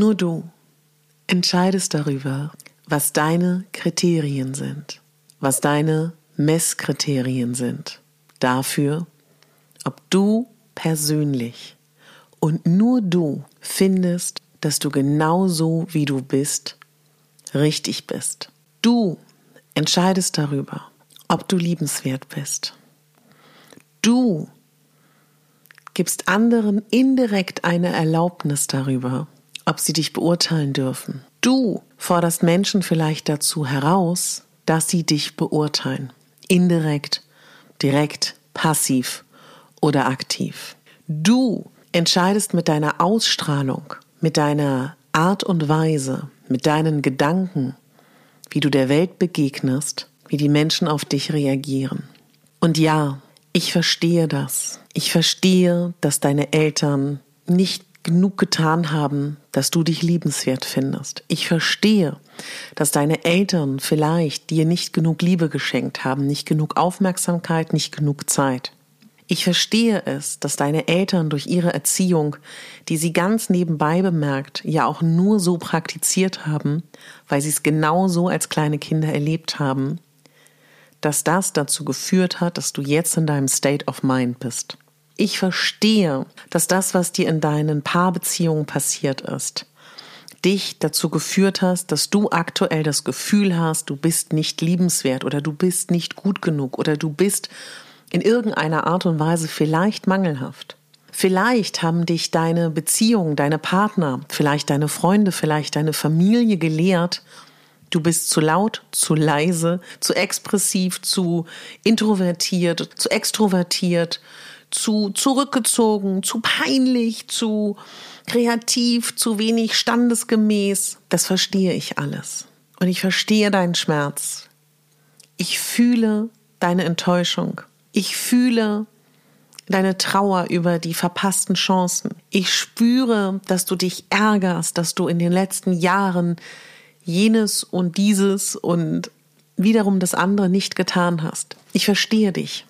Nur du, entscheidest darüber, was deine Kriterien sind, was deine Messkriterien sind, dafür, ob du persönlich und nur du findest, dass du genau so, wie du bist, richtig bist. Du entscheidest darüber, ob du liebenswert bist. Du gibst anderen indirekt eine Erlaubnis darüber, ob sie dich beurteilen dürfen. Du forderst Menschen vielleicht dazu heraus, dass sie dich beurteilen. Indirekt, direkt, passiv oder aktiv. Du entscheidest mit deiner Ausstrahlung, mit deiner Art und Weise, mit deinen Gedanken, wie du der Welt begegnest, wie die Menschen auf dich reagieren. Und ja, ich verstehe das. Ich verstehe, dass deine Eltern nicht genug getan haben, dass du dich liebenswert findest. Ich verstehe, dass deine Eltern vielleicht dir nicht genug Liebe geschenkt haben, nicht genug Aufmerksamkeit, nicht genug Zeit. Ich verstehe es, dass deine Eltern durch ihre Erziehung, die sie ganz nebenbei bemerkt, ja auch nur so praktiziert haben, weil sie es genau so als kleine Kinder erlebt haben, dass das dazu geführt hat, dass du jetzt in deinem State of Mind bist. Ich verstehe, dass das, was dir in deinen Paarbeziehungen passiert ist, dich dazu geführt hast, dass du aktuell das Gefühl hast, du bist nicht liebenswert oder du bist nicht gut genug oder du bist in irgendeiner Art und Weise vielleicht mangelhaft. Vielleicht haben dich deine Beziehungen, deine Partner, vielleicht deine Freunde, vielleicht deine Familie gelehrt, Du bist zu laut, zu leise, zu expressiv, zu introvertiert, zu extrovertiert, zu zurückgezogen, zu peinlich, zu kreativ, zu wenig standesgemäß. Das verstehe ich alles. Und ich verstehe deinen Schmerz. Ich fühle deine Enttäuschung. Ich fühle deine Trauer über die verpassten Chancen. Ich spüre, dass du dich ärgerst, dass du in den letzten Jahren jenes und dieses und wiederum das andere nicht getan hast. Ich verstehe dich.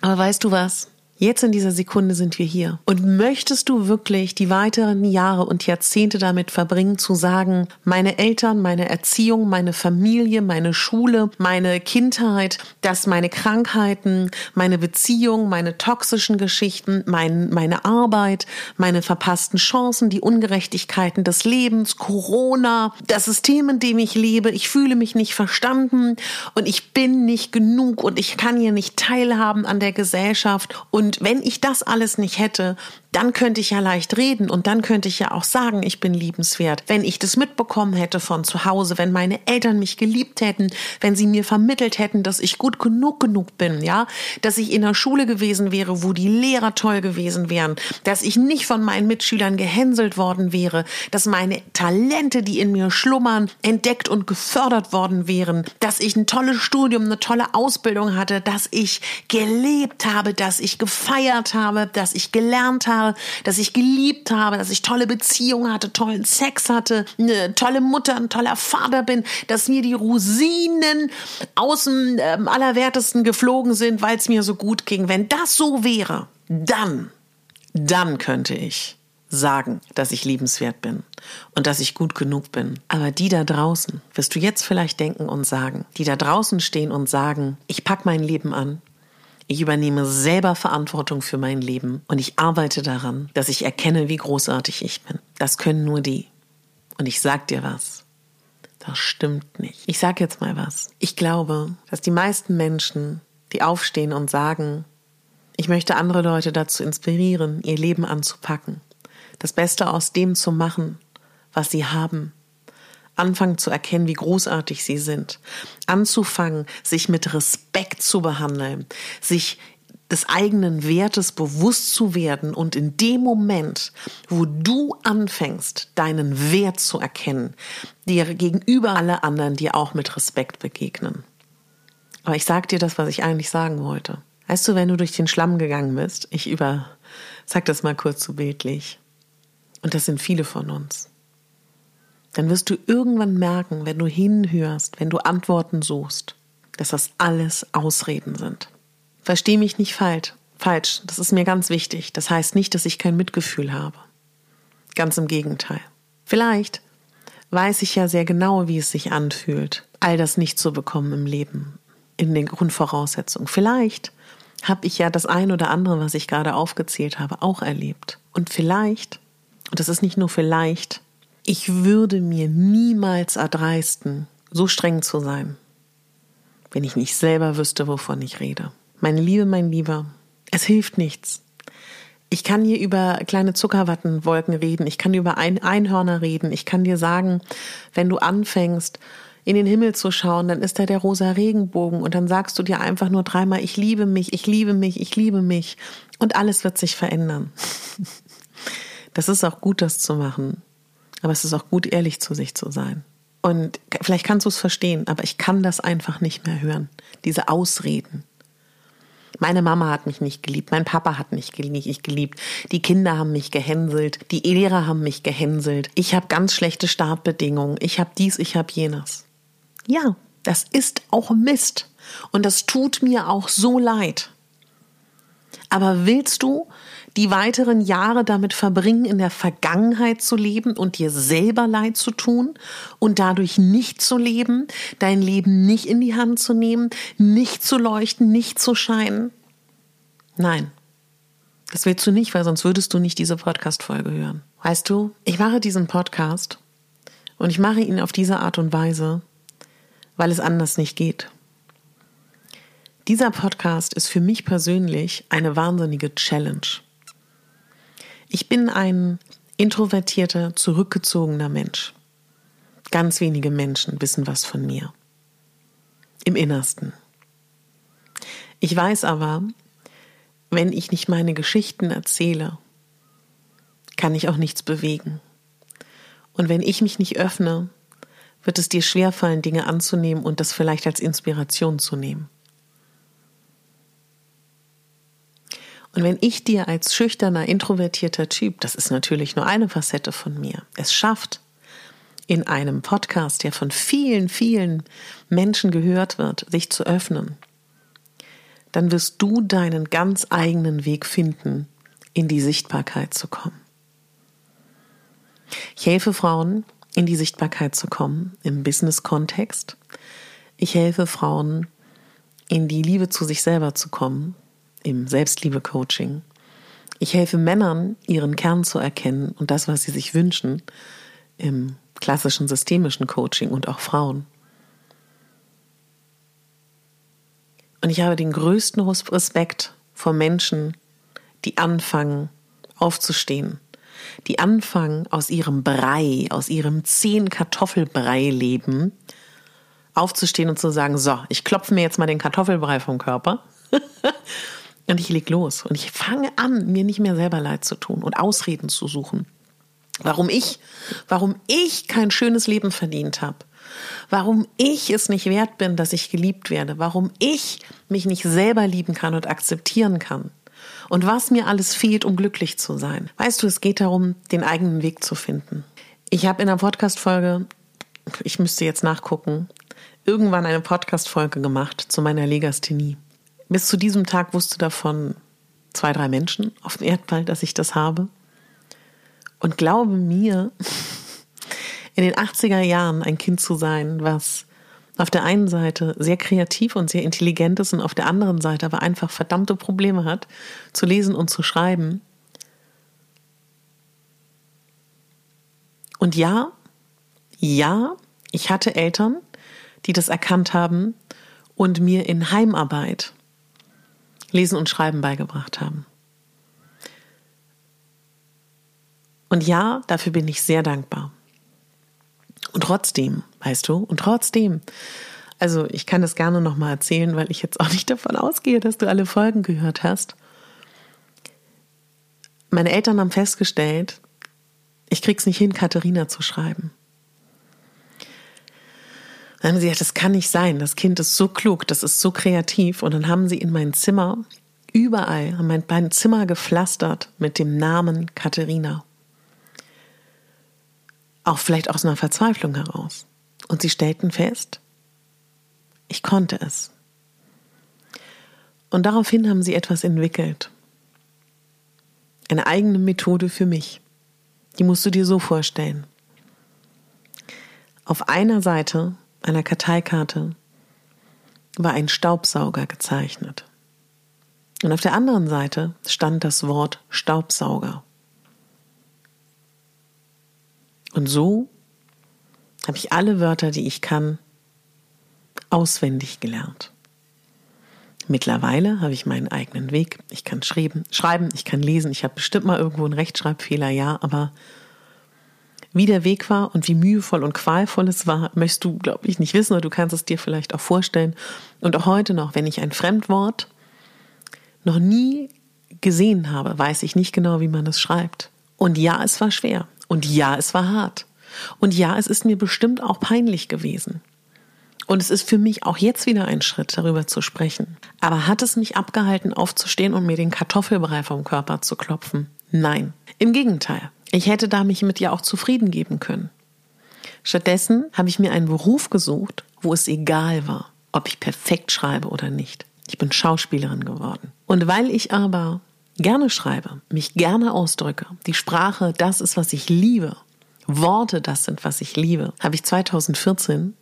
Aber weißt du was? Jetzt in dieser Sekunde sind wir hier. Und möchtest du wirklich die weiteren Jahre und Jahrzehnte damit verbringen, zu sagen, meine Eltern, meine Erziehung, meine Familie, meine Schule, meine Kindheit, dass meine Krankheiten, meine Beziehung, meine toxischen Geschichten, mein, meine Arbeit, meine verpassten Chancen, die Ungerechtigkeiten des Lebens, Corona, das System, in dem ich lebe, ich fühle mich nicht verstanden und ich bin nicht genug und ich kann hier nicht teilhaben an der Gesellschaft und und wenn ich das alles nicht hätte, dann könnte ich ja leicht reden und dann könnte ich ja auch sagen, ich bin liebenswert. Wenn ich das mitbekommen hätte von zu Hause, wenn meine Eltern mich geliebt hätten, wenn sie mir vermittelt hätten, dass ich gut genug genug bin, ja, dass ich in der Schule gewesen wäre, wo die Lehrer toll gewesen wären, dass ich nicht von meinen Mitschülern gehänselt worden wäre, dass meine Talente, die in mir schlummern, entdeckt und gefördert worden wären, dass ich ein tolles Studium, eine tolle Ausbildung hatte, dass ich gelebt habe, dass ich gefeiert habe, dass ich gelernt habe, dass ich geliebt habe, dass ich tolle Beziehungen hatte, tollen Sex hatte, eine tolle Mutter, ein toller Vater bin, dass mir die Rosinen aus dem äh, Allerwertesten geflogen sind, weil es mir so gut ging. Wenn das so wäre, dann, dann könnte ich sagen, dass ich liebenswert bin und dass ich gut genug bin. Aber die da draußen, wirst du jetzt vielleicht denken und sagen, die da draußen stehen und sagen, ich pack mein Leben an, ich übernehme selber Verantwortung für mein Leben und ich arbeite daran, dass ich erkenne, wie großartig ich bin. Das können nur die. Und ich sag dir was. Das stimmt nicht. Ich sag jetzt mal was. Ich glaube, dass die meisten Menschen, die aufstehen und sagen, ich möchte andere Leute dazu inspirieren, ihr Leben anzupacken, das Beste aus dem zu machen, was sie haben. Anfangen zu erkennen, wie großartig sie sind. Anzufangen, sich mit Respekt zu behandeln, sich des eigenen Wertes bewusst zu werden und in dem Moment, wo du anfängst, deinen Wert zu erkennen, dir gegenüber alle anderen dir auch mit Respekt begegnen. Aber ich sag dir das, was ich eigentlich sagen wollte. Weißt du, wenn du durch den Schlamm gegangen bist, ich über, sag das mal kurz so bildlich, und das sind viele von uns, dann wirst du irgendwann merken, wenn du hinhörst, wenn du Antworten suchst, dass das alles Ausreden sind. Versteh mich nicht falsch. Falsch, das ist mir ganz wichtig. Das heißt nicht, dass ich kein Mitgefühl habe. Ganz im Gegenteil. Vielleicht weiß ich ja sehr genau, wie es sich anfühlt, all das nicht zu bekommen im Leben, in den Grundvoraussetzungen. Vielleicht habe ich ja das ein oder andere, was ich gerade aufgezählt habe, auch erlebt. Und vielleicht und das ist nicht nur vielleicht, ich würde mir niemals erdreisten, so streng zu sein, wenn ich nicht selber wüsste, wovon ich rede. Meine Liebe, mein Lieber, es hilft nichts. Ich kann hier über kleine Zuckerwattenwolken reden, ich kann über Ein Einhörner reden, ich kann dir sagen, wenn du anfängst, in den Himmel zu schauen, dann ist da der rosa Regenbogen und dann sagst du dir einfach nur dreimal, ich liebe mich, ich liebe mich, ich liebe mich und alles wird sich verändern. Das ist auch gut, das zu machen. Aber es ist auch gut, ehrlich zu sich zu sein. Und vielleicht kannst du es verstehen, aber ich kann das einfach nicht mehr hören. Diese Ausreden. Meine Mama hat mich nicht geliebt, mein Papa hat mich nicht geliebt, die Kinder haben mich gehänselt, die Lehrer haben mich gehänselt, ich habe ganz schlechte Startbedingungen, ich habe dies, ich habe jenes. Ja, das ist auch Mist und das tut mir auch so leid. Aber willst du die weiteren Jahre damit verbringen, in der Vergangenheit zu leben und dir selber leid zu tun und dadurch nicht zu leben, dein Leben nicht in die Hand zu nehmen, nicht zu leuchten, nicht zu scheinen? Nein, das willst du nicht, weil sonst würdest du nicht diese Podcast-Folge hören. Weißt du, ich mache diesen Podcast und ich mache ihn auf diese Art und Weise, weil es anders nicht geht. Dieser Podcast ist für mich persönlich eine wahnsinnige Challenge. Ich bin ein introvertierter, zurückgezogener Mensch. Ganz wenige Menschen wissen was von mir. Im Innersten. Ich weiß aber, wenn ich nicht meine Geschichten erzähle, kann ich auch nichts bewegen. Und wenn ich mich nicht öffne, wird es dir schwerfallen, Dinge anzunehmen und das vielleicht als Inspiration zu nehmen. Und wenn ich dir als schüchterner, introvertierter Typ, das ist natürlich nur eine Facette von mir, es schafft, in einem Podcast, der von vielen, vielen Menschen gehört wird, sich zu öffnen, dann wirst du deinen ganz eigenen Weg finden, in die Sichtbarkeit zu kommen. Ich helfe Frauen, in die Sichtbarkeit zu kommen, im Business-Kontext. Ich helfe Frauen, in die Liebe zu sich selber zu kommen, im Selbstliebe-Coaching. Ich helfe Männern, ihren Kern zu erkennen und das, was sie sich wünschen, im klassischen systemischen Coaching und auch Frauen. Und ich habe den größten Respekt vor Menschen, die anfangen aufzustehen, die anfangen aus ihrem Brei, aus ihrem zehn Kartoffelbrei leben, aufzustehen und zu sagen, so, ich klopfe mir jetzt mal den Kartoffelbrei vom Körper Und ich leg los und ich fange an, mir nicht mehr selber leid zu tun und Ausreden zu suchen. Warum ich, warum ich kein schönes Leben verdient habe. Warum ich es nicht wert bin, dass ich geliebt werde. Warum ich mich nicht selber lieben kann und akzeptieren kann. und was mir alles fehlt, um glücklich zu sein. Weißt du, es geht darum, den eigenen Weg zu finden. Ich habe in einer Podcast-Folge, ich müsste jetzt nachgucken, irgendwann eine Podcast-Folge gemacht zu meiner Legasthenie. Bis zu diesem Tag wusste davon zwei, drei Menschen auf dem Erdball, dass ich das habe. Und glaube mir, in den 80er Jahren ein Kind zu sein, was auf der einen Seite sehr kreativ und sehr intelligent ist und auf der anderen Seite aber einfach verdammte Probleme hat, zu lesen und zu schreiben. Und ja, ja, ich hatte Eltern, die das erkannt haben und mir in Heimarbeit Lesen und Schreiben beigebracht haben. Und ja, dafür bin ich sehr dankbar. Und trotzdem, weißt du, und trotzdem, also ich kann das gerne nochmal erzählen, weil ich jetzt auch nicht davon ausgehe, dass du alle Folgen gehört hast. Meine Eltern haben festgestellt, ich krieg's nicht hin, Katharina zu schreiben. Dann haben sie gesagt, das kann nicht sein. Das Kind ist so klug, das ist so kreativ. Und dann haben sie in mein Zimmer, überall, haben mein, mein Zimmer gepflastert mit dem Namen Katharina. Auch vielleicht aus einer Verzweiflung heraus. Und sie stellten fest, ich konnte es. Und daraufhin haben sie etwas entwickelt. Eine eigene Methode für mich. Die musst du dir so vorstellen. Auf einer Seite einer Karteikarte war ein Staubsauger gezeichnet. Und auf der anderen Seite stand das Wort Staubsauger. Und so habe ich alle Wörter, die ich kann, auswendig gelernt. Mittlerweile habe ich meinen eigenen Weg. Ich kann schreiben, schreiben, ich kann lesen. Ich habe bestimmt mal irgendwo einen Rechtschreibfehler, ja, aber wie der Weg war und wie mühevoll und qualvoll es war, möchtest du, glaube ich, nicht wissen oder du kannst es dir vielleicht auch vorstellen. Und auch heute noch, wenn ich ein Fremdwort noch nie gesehen habe, weiß ich nicht genau, wie man es schreibt. Und ja, es war schwer. Und ja, es war hart. Und ja, es ist mir bestimmt auch peinlich gewesen. Und es ist für mich auch jetzt wieder ein Schritt, darüber zu sprechen. Aber hat es mich abgehalten, aufzustehen und mir den Kartoffelbrei vom Körper zu klopfen? Nein. Im Gegenteil. Ich hätte da mich mit ihr auch zufrieden geben können. Stattdessen habe ich mir einen Beruf gesucht, wo es egal war, ob ich perfekt schreibe oder nicht. Ich bin Schauspielerin geworden. Und weil ich aber gerne schreibe, mich gerne ausdrücke, die Sprache das ist, was ich liebe, Worte das sind, was ich liebe, habe ich 2014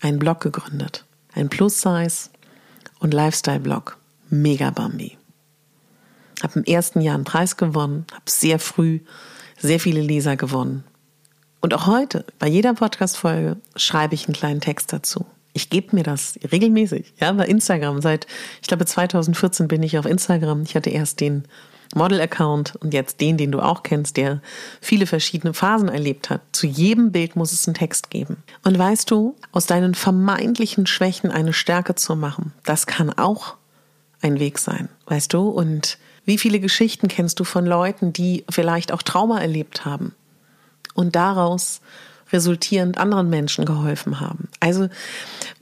einen Blog gegründet. Ein Plus-Size und Lifestyle-Blog. Mega Bambi. Habe im ersten Jahr einen Preis gewonnen, habe sehr früh sehr viele Leser gewonnen. Und auch heute, bei jeder Podcast-Folge, schreibe ich einen kleinen Text dazu. Ich gebe mir das regelmäßig, ja, bei Instagram. Seit, ich glaube, 2014 bin ich auf Instagram. Ich hatte erst den Model-Account und jetzt den, den du auch kennst, der viele verschiedene Phasen erlebt hat. Zu jedem Bild muss es einen Text geben. Und weißt du, aus deinen vermeintlichen Schwächen eine Stärke zu machen, das kann auch ein Weg sein, weißt du? Und wie viele Geschichten kennst du von Leuten, die vielleicht auch Trauma erlebt haben und daraus resultierend anderen Menschen geholfen haben? Also,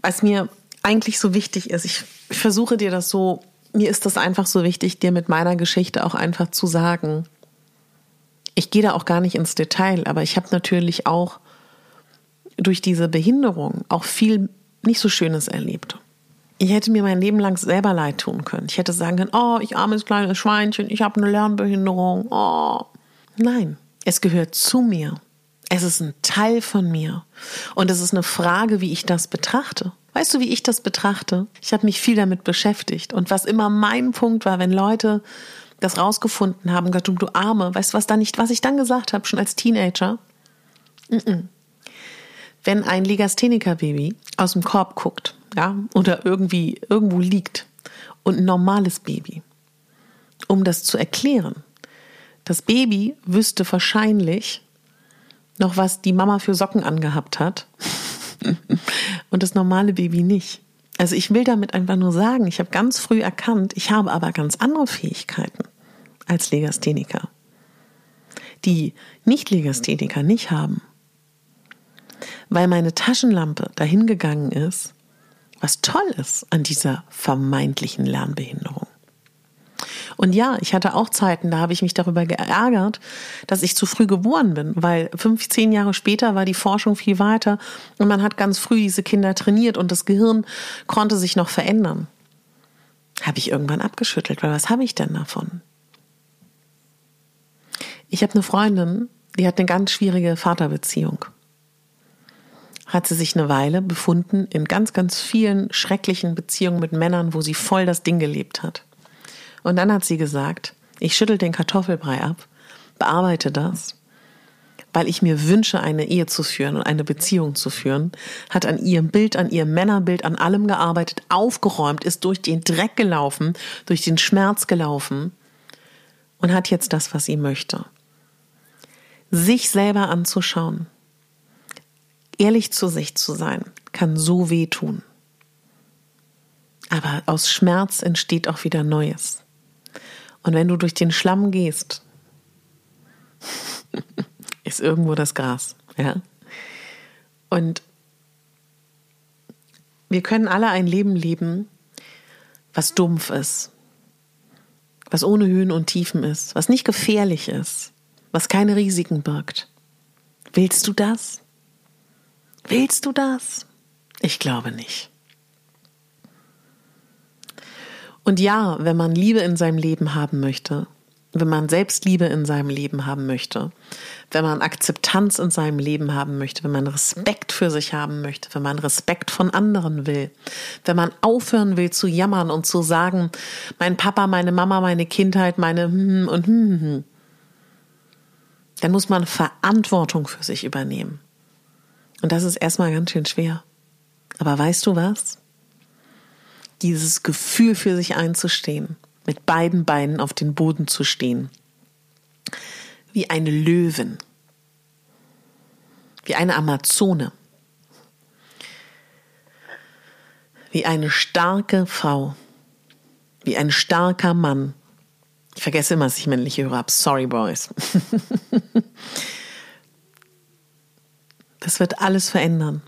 was mir eigentlich so wichtig ist, ich, versuche dir das so, mir ist das einfach so wichtig, dir mit meiner Geschichte auch einfach zu sagen. Ich gehe da auch gar nicht ins Detail, aber ich habe natürlich auch durch diese Behinderung auch viel nicht so Schönes erlebt. Ich hätte mir mein Leben lang selber leid tun können. Ich hätte sagen können, oh, ich armes kleines Schweinchen, ich habe eine Lernbehinderung. Oh. Nein, es gehört zu mir. Es ist ein Teil von mir. Und es ist eine Frage, wie ich das betrachte. Weißt du, wie ich das betrachte? Ich habe mich viel damit beschäftigt. Und was immer mein Punkt war, wenn Leute das rausgefunden haben, gesagt, du Arme, weißt du, was da nicht, was ich dann gesagt habe, schon als Teenager? Mm -mm. Wenn ein Legastheniker-Baby aus dem Korb guckt ja, oder irgendwie irgendwo liegt und ein normales Baby. Um das zu erklären. Das Baby wüsste wahrscheinlich noch, was die Mama für Socken angehabt hat und das normale Baby nicht. Also ich will damit einfach nur sagen, ich habe ganz früh erkannt, ich habe aber ganz andere Fähigkeiten als Legastheniker, die Nicht-Legastheniker nicht haben. Weil meine Taschenlampe dahin gegangen ist was toll ist an dieser vermeintlichen Lernbehinderung. Und ja, ich hatte auch Zeiten, da habe ich mich darüber geärgert, dass ich zu früh geboren bin, weil fünf, zehn Jahre später war die Forschung viel weiter und man hat ganz früh diese Kinder trainiert und das Gehirn konnte sich noch verändern. Habe ich irgendwann abgeschüttelt, weil was habe ich denn davon? Ich habe eine Freundin, die hat eine ganz schwierige Vaterbeziehung hat sie sich eine Weile befunden in ganz, ganz vielen schrecklichen Beziehungen mit Männern, wo sie voll das Ding gelebt hat. Und dann hat sie gesagt, ich schüttel den Kartoffelbrei ab, bearbeite das, weil ich mir wünsche, eine Ehe zu führen und eine Beziehung zu führen, hat an ihrem Bild, an ihrem Männerbild, an allem gearbeitet, aufgeräumt, ist durch den Dreck gelaufen, durch den Schmerz gelaufen und hat jetzt das, was sie möchte. Sich selber anzuschauen, Ehrlich zu sich zu sein, kann so wehtun. Aber aus Schmerz entsteht auch wieder Neues. Und wenn du durch den Schlamm gehst, ist irgendwo das Gras, ja? Und wir können alle ein Leben leben, was dumpf ist, was ohne Höhen und Tiefen ist, was nicht gefährlich ist, was keine Risiken birgt. Willst du das? Willst du das? Ich glaube nicht. Und ja, wenn man Liebe in seinem Leben haben möchte, wenn man Selbstliebe in seinem Leben haben möchte, wenn man Akzeptanz in seinem Leben haben möchte, wenn man Respekt für sich haben möchte, wenn man Respekt von anderen will, wenn man aufhören will zu jammern und zu sagen, mein Papa, meine Mama, meine Kindheit, meine hm und hm, hm, dann muss man Verantwortung für sich übernehmen. Und das ist erstmal ganz schön schwer. Aber weißt du was? Dieses Gefühl für sich einzustehen, mit beiden Beinen auf den Boden zu stehen, wie eine Löwin, wie eine Amazone, wie eine starke Frau, wie ein starker Mann. Ich vergesse immer, dass ich männliche höre. Sorry, Boys. Das wird alles verändern.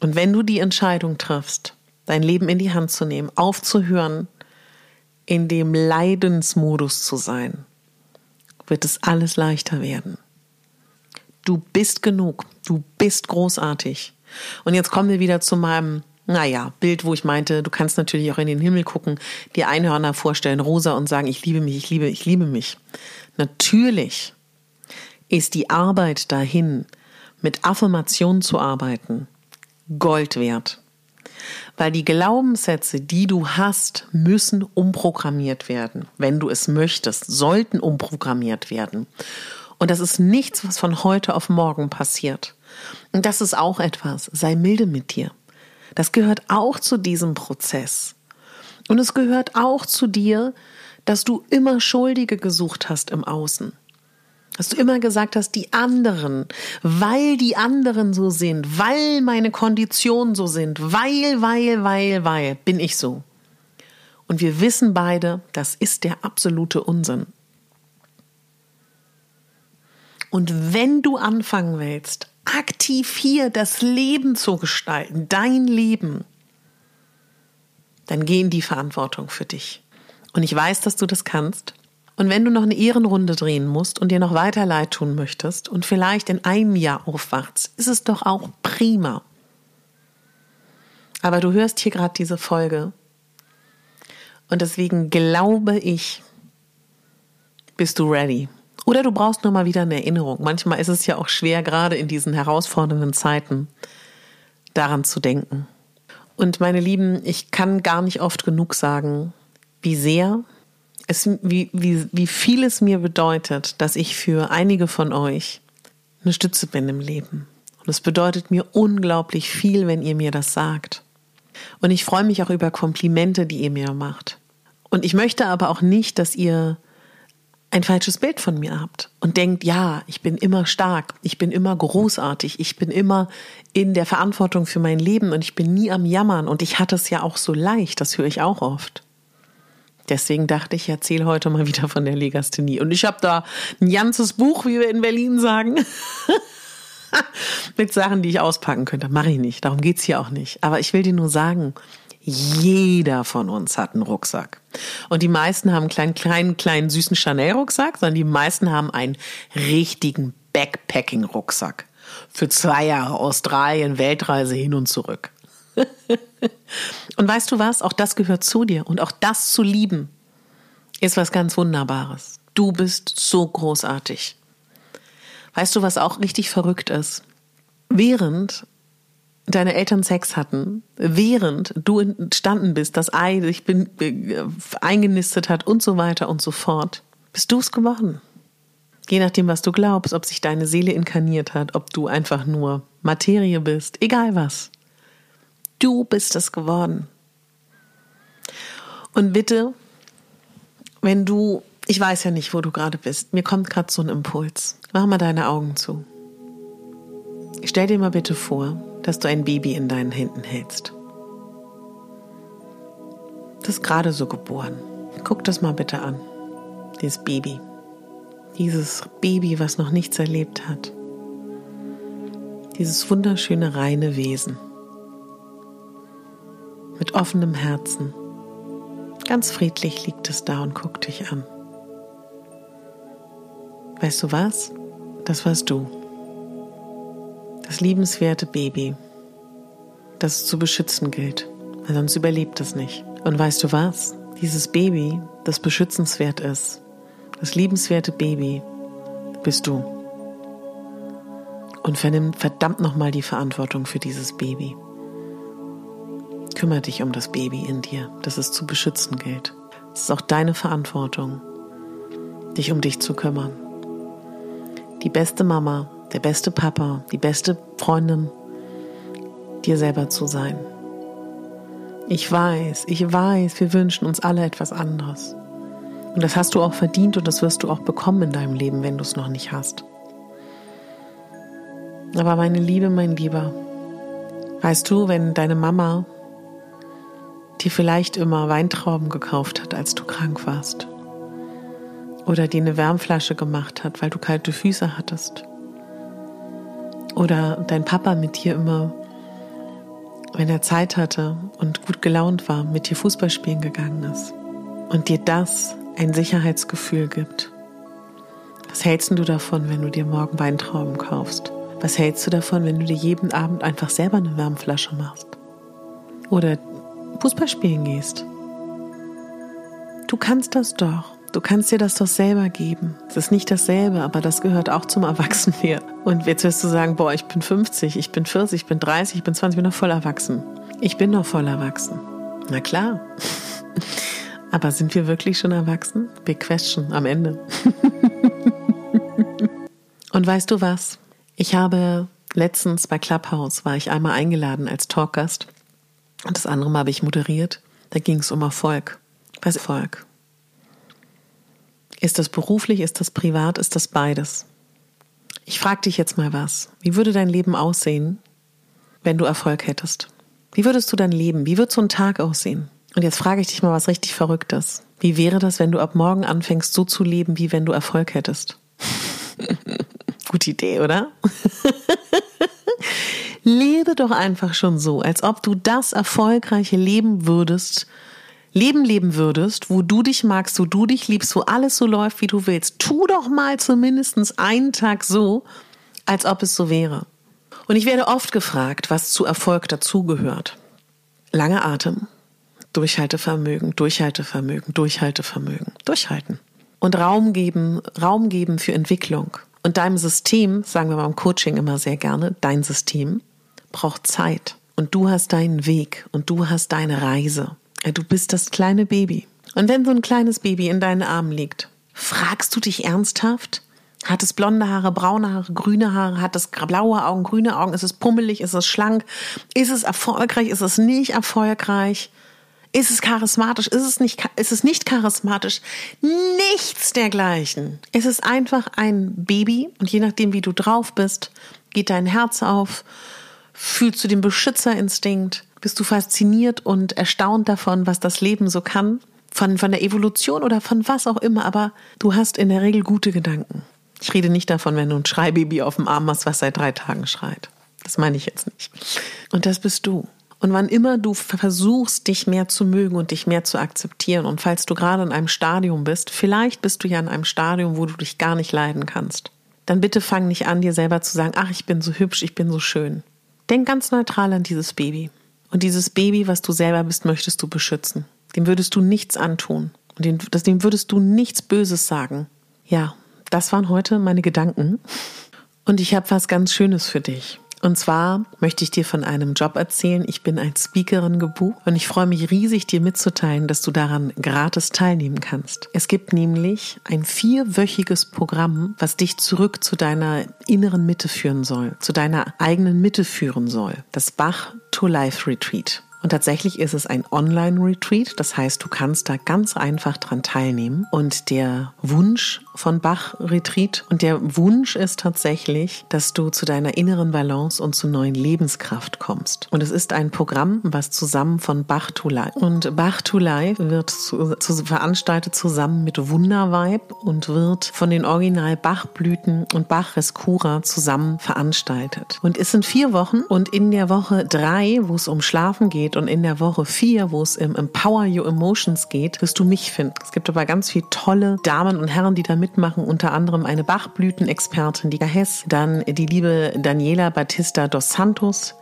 Und wenn du die Entscheidung triffst, dein Leben in die Hand zu nehmen, aufzuhören, in dem Leidensmodus zu sein, wird es alles leichter werden. Du bist genug, du bist großartig. Und jetzt kommen wir wieder zu meinem, naja, Bild, wo ich meinte, du kannst natürlich auch in den Himmel gucken, dir Einhörner vorstellen, rosa und sagen, ich liebe mich, ich liebe, ich liebe mich. Natürlich ist die Arbeit dahin, mit Affirmationen zu arbeiten, Gold wert. Weil die Glaubenssätze, die du hast, müssen umprogrammiert werden. Wenn du es möchtest, sollten umprogrammiert werden. Und das ist nichts, was von heute auf morgen passiert. Und das ist auch etwas. Sei milde mit dir. Das gehört auch zu diesem Prozess. Und es gehört auch zu dir, dass du immer Schuldige gesucht hast im Außen. Dass du immer gesagt hast, die anderen, weil die anderen so sind, weil meine Konditionen so sind, weil, weil, weil, weil, bin ich so. Und wir wissen beide, das ist der absolute Unsinn. Und wenn du anfangen willst, aktiv hier das Leben zu gestalten, dein Leben, dann geh in die Verantwortung für dich. Und ich weiß, dass du das kannst. Und wenn du noch eine Ehrenrunde drehen musst und dir noch weiter leid tun möchtest und vielleicht in einem Jahr aufwachst, ist es doch auch prima. Aber du hörst hier gerade diese Folge. Und deswegen glaube ich, bist du ready. Oder du brauchst nur mal wieder eine Erinnerung. Manchmal ist es ja auch schwer, gerade in diesen herausfordernden Zeiten, daran zu denken. Und meine Lieben, ich kann gar nicht oft genug sagen, wie sehr es, wie, wie, wie viel es mir bedeutet, dass ich für einige von euch eine Stütze bin im Leben. Und es bedeutet mir unglaublich viel, wenn ihr mir das sagt. Und ich freue mich auch über Komplimente, die ihr mir macht. Und ich möchte aber auch nicht, dass ihr ein falsches Bild von mir habt und denkt, ja, ich bin immer stark, ich bin immer großartig, ich bin immer in der Verantwortung für mein Leben und ich bin nie am Jammern und ich hatte es ja auch so leicht, das höre ich auch oft. Deswegen dachte ich, ich erzähle heute mal wieder von der Legasthenie. Und ich habe da ein ganzes Buch, wie wir in Berlin sagen. mit Sachen, die ich auspacken könnte. Mache ich nicht. Darum geht's hier auch nicht. Aber ich will dir nur sagen, jeder von uns hat einen Rucksack. Und die meisten haben einen kleinen, kleinen, kleinen süßen Chanel-Rucksack, sondern die meisten haben einen richtigen Backpacking-Rucksack. Für zwei Jahre Australien, Weltreise hin und zurück. und weißt du was? Auch das gehört zu dir. Und auch das zu lieben, ist was ganz Wunderbares. Du bist so großartig. Weißt du, was auch richtig verrückt ist? Während deine Eltern Sex hatten, während du entstanden bist, das Ei sich äh, eingenistet hat und so weiter und so fort, bist du es geworden. Je nachdem, was du glaubst, ob sich deine Seele inkarniert hat, ob du einfach nur Materie bist, egal was. Du bist es geworden. Und bitte, wenn du, ich weiß ja nicht, wo du gerade bist, mir kommt gerade so ein Impuls. Mach mal deine Augen zu. Stell dir mal bitte vor, dass du ein Baby in deinen Händen hältst. Das ist gerade so geboren. Guck das mal bitte an. Dieses Baby. Dieses Baby, was noch nichts erlebt hat. Dieses wunderschöne, reine Wesen. Mit offenem Herzen. Ganz friedlich liegt es da und guckt dich an. Weißt du was? Das warst du. Das liebenswerte Baby, das es zu beschützen gilt, weil sonst überlebt es nicht. Und weißt du was? Dieses Baby, das beschützenswert ist, das liebenswerte Baby, bist du. Und vernimm verdammt nochmal die Verantwortung für dieses Baby. Kümmere dich um das Baby in dir, das es zu beschützen gilt. Es ist auch deine Verantwortung, dich um dich zu kümmern. Die beste Mama, der beste Papa, die beste Freundin, dir selber zu sein. Ich weiß, ich weiß, wir wünschen uns alle etwas anderes. Und das hast du auch verdient und das wirst du auch bekommen in deinem Leben, wenn du es noch nicht hast. Aber meine Liebe, mein Lieber, weißt du, wenn deine Mama dir vielleicht immer Weintrauben gekauft hat, als du krank warst. Oder dir eine Wärmflasche gemacht hat, weil du kalte Füße hattest. Oder dein Papa mit dir immer, wenn er Zeit hatte und gut gelaunt war, mit dir Fußball spielen gegangen ist. Und dir das ein Sicherheitsgefühl gibt. Was hältst du davon, wenn du dir morgen Weintrauben kaufst? Was hältst du davon, wenn du dir jeden Abend einfach selber eine Wärmflasche machst? Oder Fußball spielen gehst. Du kannst das doch. Du kannst dir das doch selber geben. Es ist nicht dasselbe, aber das gehört auch zum Erwachsenwerden. Und jetzt wirst du sagen, boah, ich bin 50, ich bin 40, ich bin 30, ich bin 20, ich bin noch voll erwachsen. Ich bin noch voll erwachsen. Na klar. Aber sind wir wirklich schon erwachsen? Big question am Ende. Und weißt du was? Ich habe letztens bei Clubhouse war ich einmal eingeladen als Talkgast und das andere Mal habe ich moderiert. Da ging es um Erfolg. Was ist Erfolg? Ist das beruflich, ist das privat, ist das beides? Ich frage dich jetzt mal was. Wie würde dein Leben aussehen, wenn du Erfolg hättest? Wie würdest du dein Leben, wie würde so ein Tag aussehen? Und jetzt frage ich dich mal was richtig Verrücktes. Wie wäre das, wenn du ab morgen anfängst, so zu leben, wie wenn du Erfolg hättest? Gute Idee, oder? Lebe doch einfach schon so, als ob du das erfolgreiche Leben würdest, Leben leben würdest, wo du dich magst, wo du dich liebst, wo alles so läuft, wie du willst. Tu doch mal zumindest einen Tag so, als ob es so wäre. Und ich werde oft gefragt, was zu Erfolg dazugehört. Lange Atem, Durchhaltevermögen, Durchhaltevermögen, Durchhaltevermögen, durchhalten. Und Raum geben, Raum geben für Entwicklung. Und deinem System, sagen wir mal im Coaching immer sehr gerne, dein System, braucht Zeit. Und du hast deinen Weg und du hast deine Reise. Du bist das kleine Baby. Und wenn so ein kleines Baby in deinen Armen liegt, fragst du dich ernsthaft? Hat es blonde Haare, braune Haare, grüne Haare? Hat es blaue Augen, grüne Augen? Ist es pummelig? Ist es schlank? Ist es erfolgreich? Ist es nicht erfolgreich? Ist es charismatisch? Ist es nicht, ist es nicht charismatisch? Nichts dergleichen. Es ist einfach ein Baby und je nachdem, wie du drauf bist, geht dein Herz auf Fühlst du den Beschützerinstinkt? Bist du fasziniert und erstaunt davon, was das Leben so kann? Von, von der Evolution oder von was auch immer, aber du hast in der Regel gute Gedanken. Ich rede nicht davon, wenn du ein Schreibaby auf dem Arm hast, was seit drei Tagen schreit. Das meine ich jetzt nicht. Und das bist du. Und wann immer du versuchst, dich mehr zu mögen und dich mehr zu akzeptieren, und falls du gerade in einem Stadium bist, vielleicht bist du ja in einem Stadium, wo du dich gar nicht leiden kannst, dann bitte fang nicht an, dir selber zu sagen, ach, ich bin so hübsch, ich bin so schön. Denk ganz neutral an dieses Baby. Und dieses Baby, was du selber bist, möchtest du beschützen. Dem würdest du nichts antun. Und dem, dem würdest du nichts Böses sagen. Ja, das waren heute meine Gedanken. Und ich habe was ganz Schönes für dich. Und zwar möchte ich dir von einem Job erzählen. Ich bin als Speakerin gebucht und ich freue mich riesig, dir mitzuteilen, dass du daran gratis teilnehmen kannst. Es gibt nämlich ein vierwöchiges Programm, was dich zurück zu deiner inneren Mitte führen soll, zu deiner eigenen Mitte führen soll. Das Bach to Life Retreat. Und tatsächlich ist es ein Online-Retreat. Das heißt, du kannst da ganz einfach dran teilnehmen. Und der Wunsch von Bach-Retreat und der Wunsch ist tatsächlich, dass du zu deiner inneren Balance und zu neuen Lebenskraft kommst. Und es ist ein Programm, was zusammen von Bach to Life. Und Bach to Life wird zu, zu, veranstaltet zusammen mit Wundervibe und wird von den Original Bachblüten und Bach Rescura zusammen veranstaltet. Und es sind vier Wochen und in der Woche drei, wo es um Schlafen geht, und in der Woche vier, wo es im Empower Your Emotions geht, wirst du mich finden. Es gibt aber ganz viele tolle Damen und Herren, die da mitmachen, unter anderem eine Bachblütenexpertin, die Hess, dann die liebe Daniela Batista dos Santos,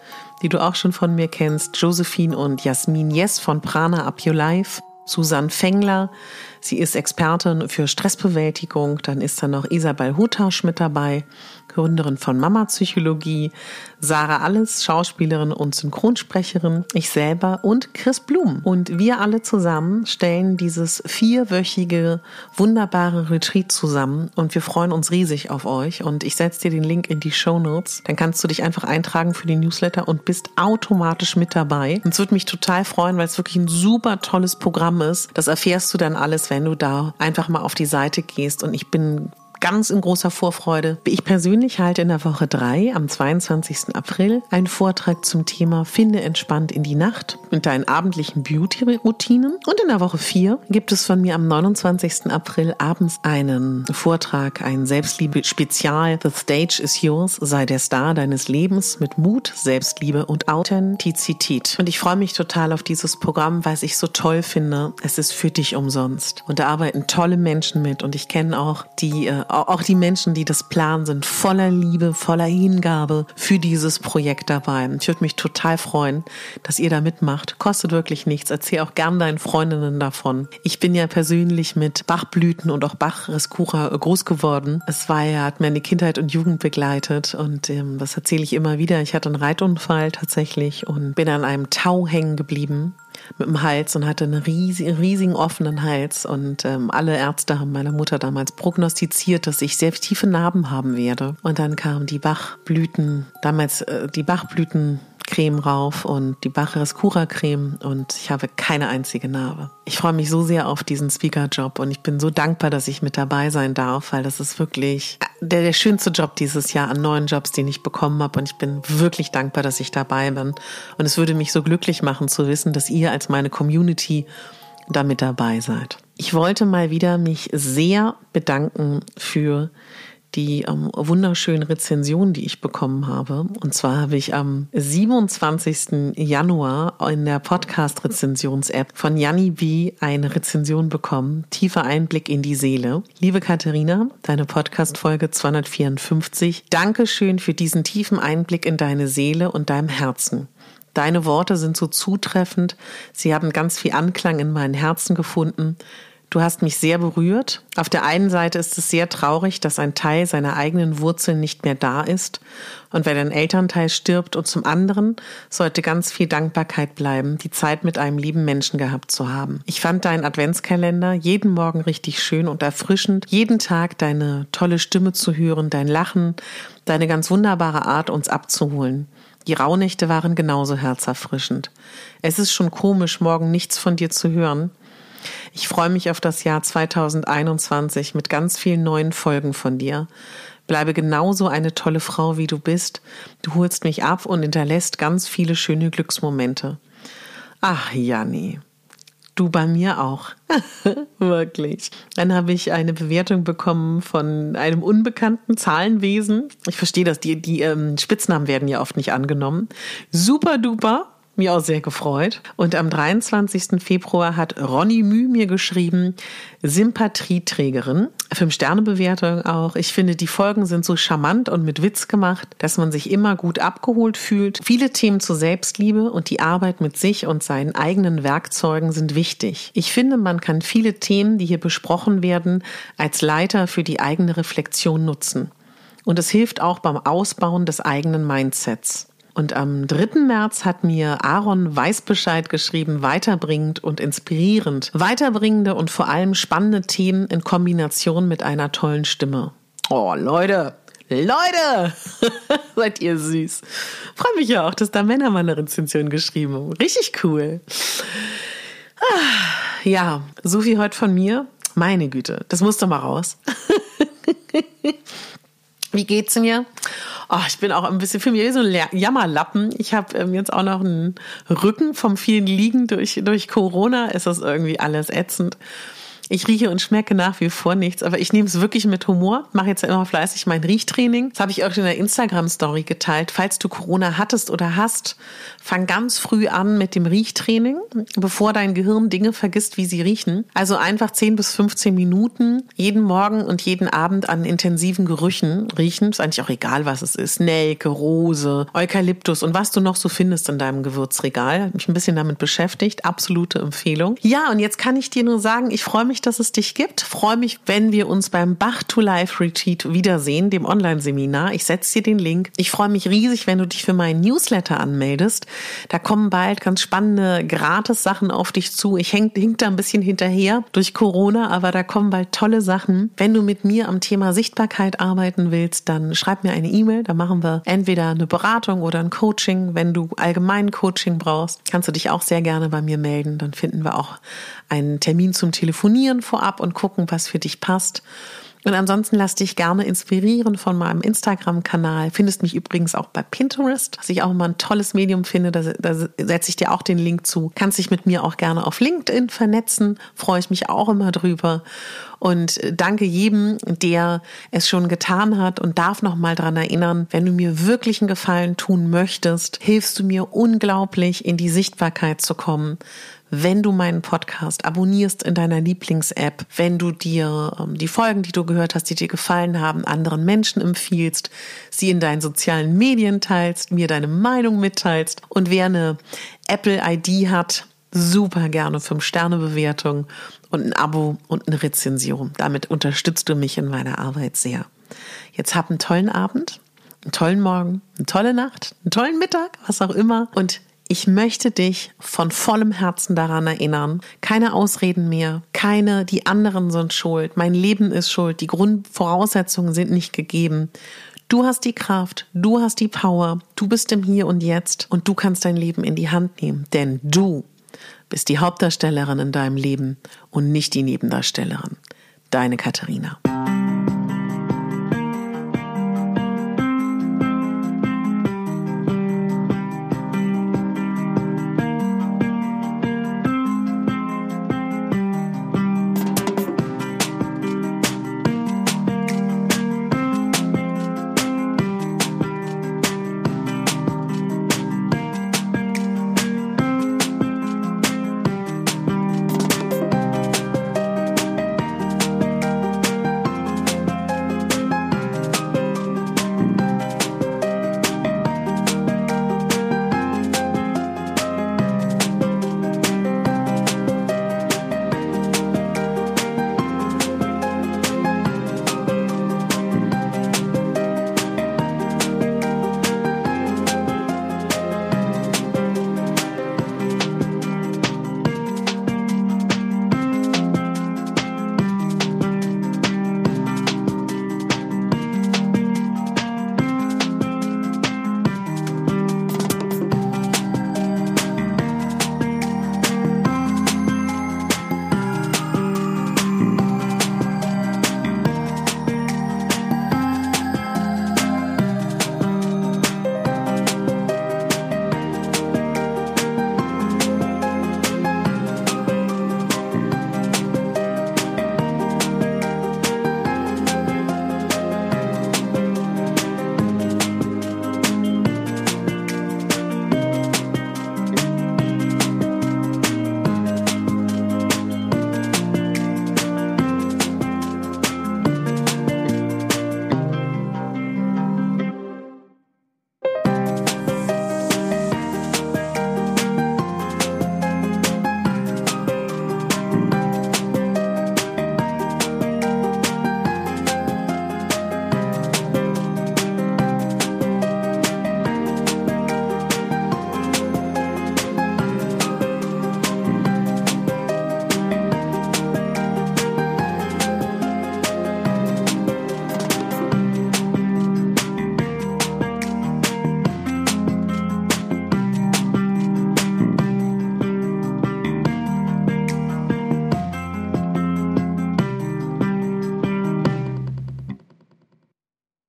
die du auch schon von mir kennst, Josephine und Jasmin Yes von Prana Up Your Life, Susanne Fengler, sie ist Expertin für Stressbewältigung, dann ist da noch Isabel Hutausch mit dabei, Gründerin von Mama Psychologie, Sarah Alles, Schauspielerin und Synchronsprecherin, ich selber und Chris Blum. Und wir alle zusammen stellen dieses vierwöchige, wunderbare Retreat zusammen und wir freuen uns riesig auf euch. Und ich setze dir den Link in die Show Notes. Dann kannst du dich einfach eintragen für die Newsletter und bist automatisch mit dabei. Und es würde mich total freuen, weil es wirklich ein super tolles Programm ist. Das erfährst du dann alles, wenn du da einfach mal auf die Seite gehst. Und ich bin ganz in großer Vorfreude. Ich persönlich halte in der Woche 3 am 22. April einen Vortrag zum Thema Finde entspannt in die Nacht mit deinen abendlichen Beauty-Routinen. Und in der Woche 4 gibt es von mir am 29. April abends einen Vortrag, ein Selbstliebe-Spezial. The Stage is yours, sei der Star deines Lebens mit Mut, Selbstliebe und Authentizität. Und ich freue mich total auf dieses Programm, weil ich so toll finde. Es ist für dich umsonst. Und da arbeiten tolle Menschen mit und ich kenne auch die äh, auch die Menschen, die das planen, sind voller Liebe, voller Hingabe für dieses Projekt dabei. Ich würde mich total freuen, dass ihr da mitmacht. Kostet wirklich nichts. Erzähl auch gern deinen Freundinnen davon. Ich bin ja persönlich mit Bachblüten und auch Bach-Rescura groß geworden. Es war ja, hat meine Kindheit und Jugend begleitet und ähm, das erzähle ich immer wieder. Ich hatte einen Reitunfall tatsächlich und bin an einem Tau hängen geblieben mit dem Hals und hatte einen riesigen, riesigen offenen Hals. Und ähm, alle Ärzte haben meiner Mutter damals prognostiziert, dass ich sehr tiefe Narben haben werde. Und dann kamen die Bachblüten, damals äh, die Bachblüten Creme rauf und die Bacheres Cura Creme und ich habe keine einzige Narbe. Ich freue mich so sehr auf diesen Speaker-Job und ich bin so dankbar, dass ich mit dabei sein darf, weil das ist wirklich der, der schönste Job dieses Jahr an neuen Jobs, den ich bekommen habe und ich bin wirklich dankbar, dass ich dabei bin. Und es würde mich so glücklich machen zu wissen, dass ihr als meine Community damit dabei seid. Ich wollte mal wieder mich sehr bedanken für die ähm, wunderschönen Rezensionen, die ich bekommen habe. Und zwar habe ich am 27. Januar in der Podcast-Rezensions-App von Janni B. eine Rezension bekommen. Tiefer Einblick in die Seele. Liebe Katharina, deine Podcast-Folge 254. Dankeschön für diesen tiefen Einblick in deine Seele und deinem Herzen. Deine Worte sind so zutreffend. Sie haben ganz viel Anklang in meinem Herzen gefunden. Du hast mich sehr berührt. Auf der einen Seite ist es sehr traurig, dass ein Teil seiner eigenen Wurzeln nicht mehr da ist und wenn ein Elternteil stirbt und zum anderen sollte ganz viel Dankbarkeit bleiben, die Zeit mit einem lieben Menschen gehabt zu haben. Ich fand deinen Adventskalender jeden Morgen richtig schön und erfrischend, jeden Tag deine tolle Stimme zu hören, dein Lachen, deine ganz wunderbare Art, uns abzuholen. Die Rauhnächte waren genauso herzerfrischend. Es ist schon komisch, morgen nichts von dir zu hören. Ich freue mich auf das Jahr 2021 mit ganz vielen neuen Folgen von dir. Bleibe genauso eine tolle Frau, wie du bist. Du holst mich ab und hinterlässt ganz viele schöne Glücksmomente. Ach, Janni. Du bei mir auch. Wirklich. Dann habe ich eine Bewertung bekommen von einem unbekannten Zahlenwesen. Ich verstehe das, die, die ähm, Spitznamen werden ja oft nicht angenommen. Super duper. Mir auch sehr gefreut. Und am 23. Februar hat Ronny Müh mir geschrieben, Sympathieträgerin, Fünf-Sterne-Bewertung auch. Ich finde, die Folgen sind so charmant und mit Witz gemacht, dass man sich immer gut abgeholt fühlt. Viele Themen zur Selbstliebe und die Arbeit mit sich und seinen eigenen Werkzeugen sind wichtig. Ich finde, man kann viele Themen, die hier besprochen werden, als Leiter für die eigene Reflexion nutzen. Und es hilft auch beim Ausbauen des eigenen Mindsets. Und am 3. März hat mir Aaron Weißbescheid geschrieben, weiterbringend und inspirierend. Weiterbringende und vor allem spannende Themen in Kombination mit einer tollen Stimme. Oh, Leute, Leute, seid ihr süß. Freue mich ja auch, dass da Männer mal eine Rezension geschrieben haben. Richtig cool. Ah, ja, so viel heute von mir. Meine Güte, das muss doch mal raus. Wie geht's mir? Oh, ich bin auch ein bisschen für mich so ein Jammerlappen. Ich habe ähm, jetzt auch noch einen Rücken vom vielen Liegen durch, durch Corona. Ist das irgendwie alles ätzend. Ich rieche und schmecke nach wie vor nichts, aber ich nehme es wirklich mit Humor. Mache jetzt immer fleißig mein Riechtraining. Das habe ich auch in der Instagram-Story geteilt. Falls du Corona hattest oder hast, fang ganz früh an mit dem Riechtraining, bevor dein Gehirn Dinge vergisst, wie sie riechen. Also einfach 10 bis 15 Minuten jeden Morgen und jeden Abend an intensiven Gerüchen riechen. Ist eigentlich auch egal, was es ist. Nelke, Rose, Eukalyptus und was du noch so findest in deinem Gewürzregal. Mich ein bisschen damit beschäftigt. Absolute Empfehlung. Ja, und jetzt kann ich dir nur sagen, ich freue mich mich, dass es dich gibt. Freue mich, wenn wir uns beim Bach to Life Retreat wiedersehen, dem Online-Seminar. Ich setze dir den Link. Ich freue mich riesig, wenn du dich für meinen Newsletter anmeldest. Da kommen bald ganz spannende Gratis-Sachen auf dich zu. Ich hänge hink da ein bisschen hinterher durch Corona, aber da kommen bald tolle Sachen. Wenn du mit mir am Thema Sichtbarkeit arbeiten willst, dann schreib mir eine E-Mail. Da machen wir entweder eine Beratung oder ein Coaching. Wenn du allgemein Coaching brauchst, kannst du dich auch sehr gerne bei mir melden. Dann finden wir auch einen Termin zum Telefonieren vorab und gucken, was für dich passt. Und ansonsten lass dich gerne inspirieren von meinem Instagram-Kanal. Findest mich übrigens auch bei Pinterest, was ich auch immer ein tolles Medium finde. Da, da setze ich dir auch den Link zu. Kannst dich mit mir auch gerne auf LinkedIn vernetzen. Freue ich mich auch immer drüber. Und danke jedem, der es schon getan hat und darf noch mal dran erinnern, wenn du mir wirklich einen Gefallen tun möchtest, hilfst du mir unglaublich in die Sichtbarkeit zu kommen wenn du meinen Podcast abonnierst in deiner Lieblings-App, wenn du dir ähm, die Folgen, die du gehört hast, die dir gefallen haben, anderen Menschen empfiehlst, sie in deinen sozialen Medien teilst, mir deine Meinung mitteilst und wer eine Apple-ID hat, super gerne 5-Sterne-Bewertung und ein Abo und eine Rezension. Damit unterstützt du mich in meiner Arbeit sehr. Jetzt hab einen tollen Abend, einen tollen Morgen, eine tolle Nacht, einen tollen Mittag, was auch immer und ich möchte dich von vollem Herzen daran erinnern, keine Ausreden mehr, keine, die anderen sind schuld, mein Leben ist schuld, die Grundvoraussetzungen sind nicht gegeben. Du hast die Kraft, du hast die Power, du bist im Hier und Jetzt. Und du kannst dein Leben in die Hand nehmen, denn du bist die Hauptdarstellerin in deinem Leben und nicht die Nebendarstellerin. Deine Katharina.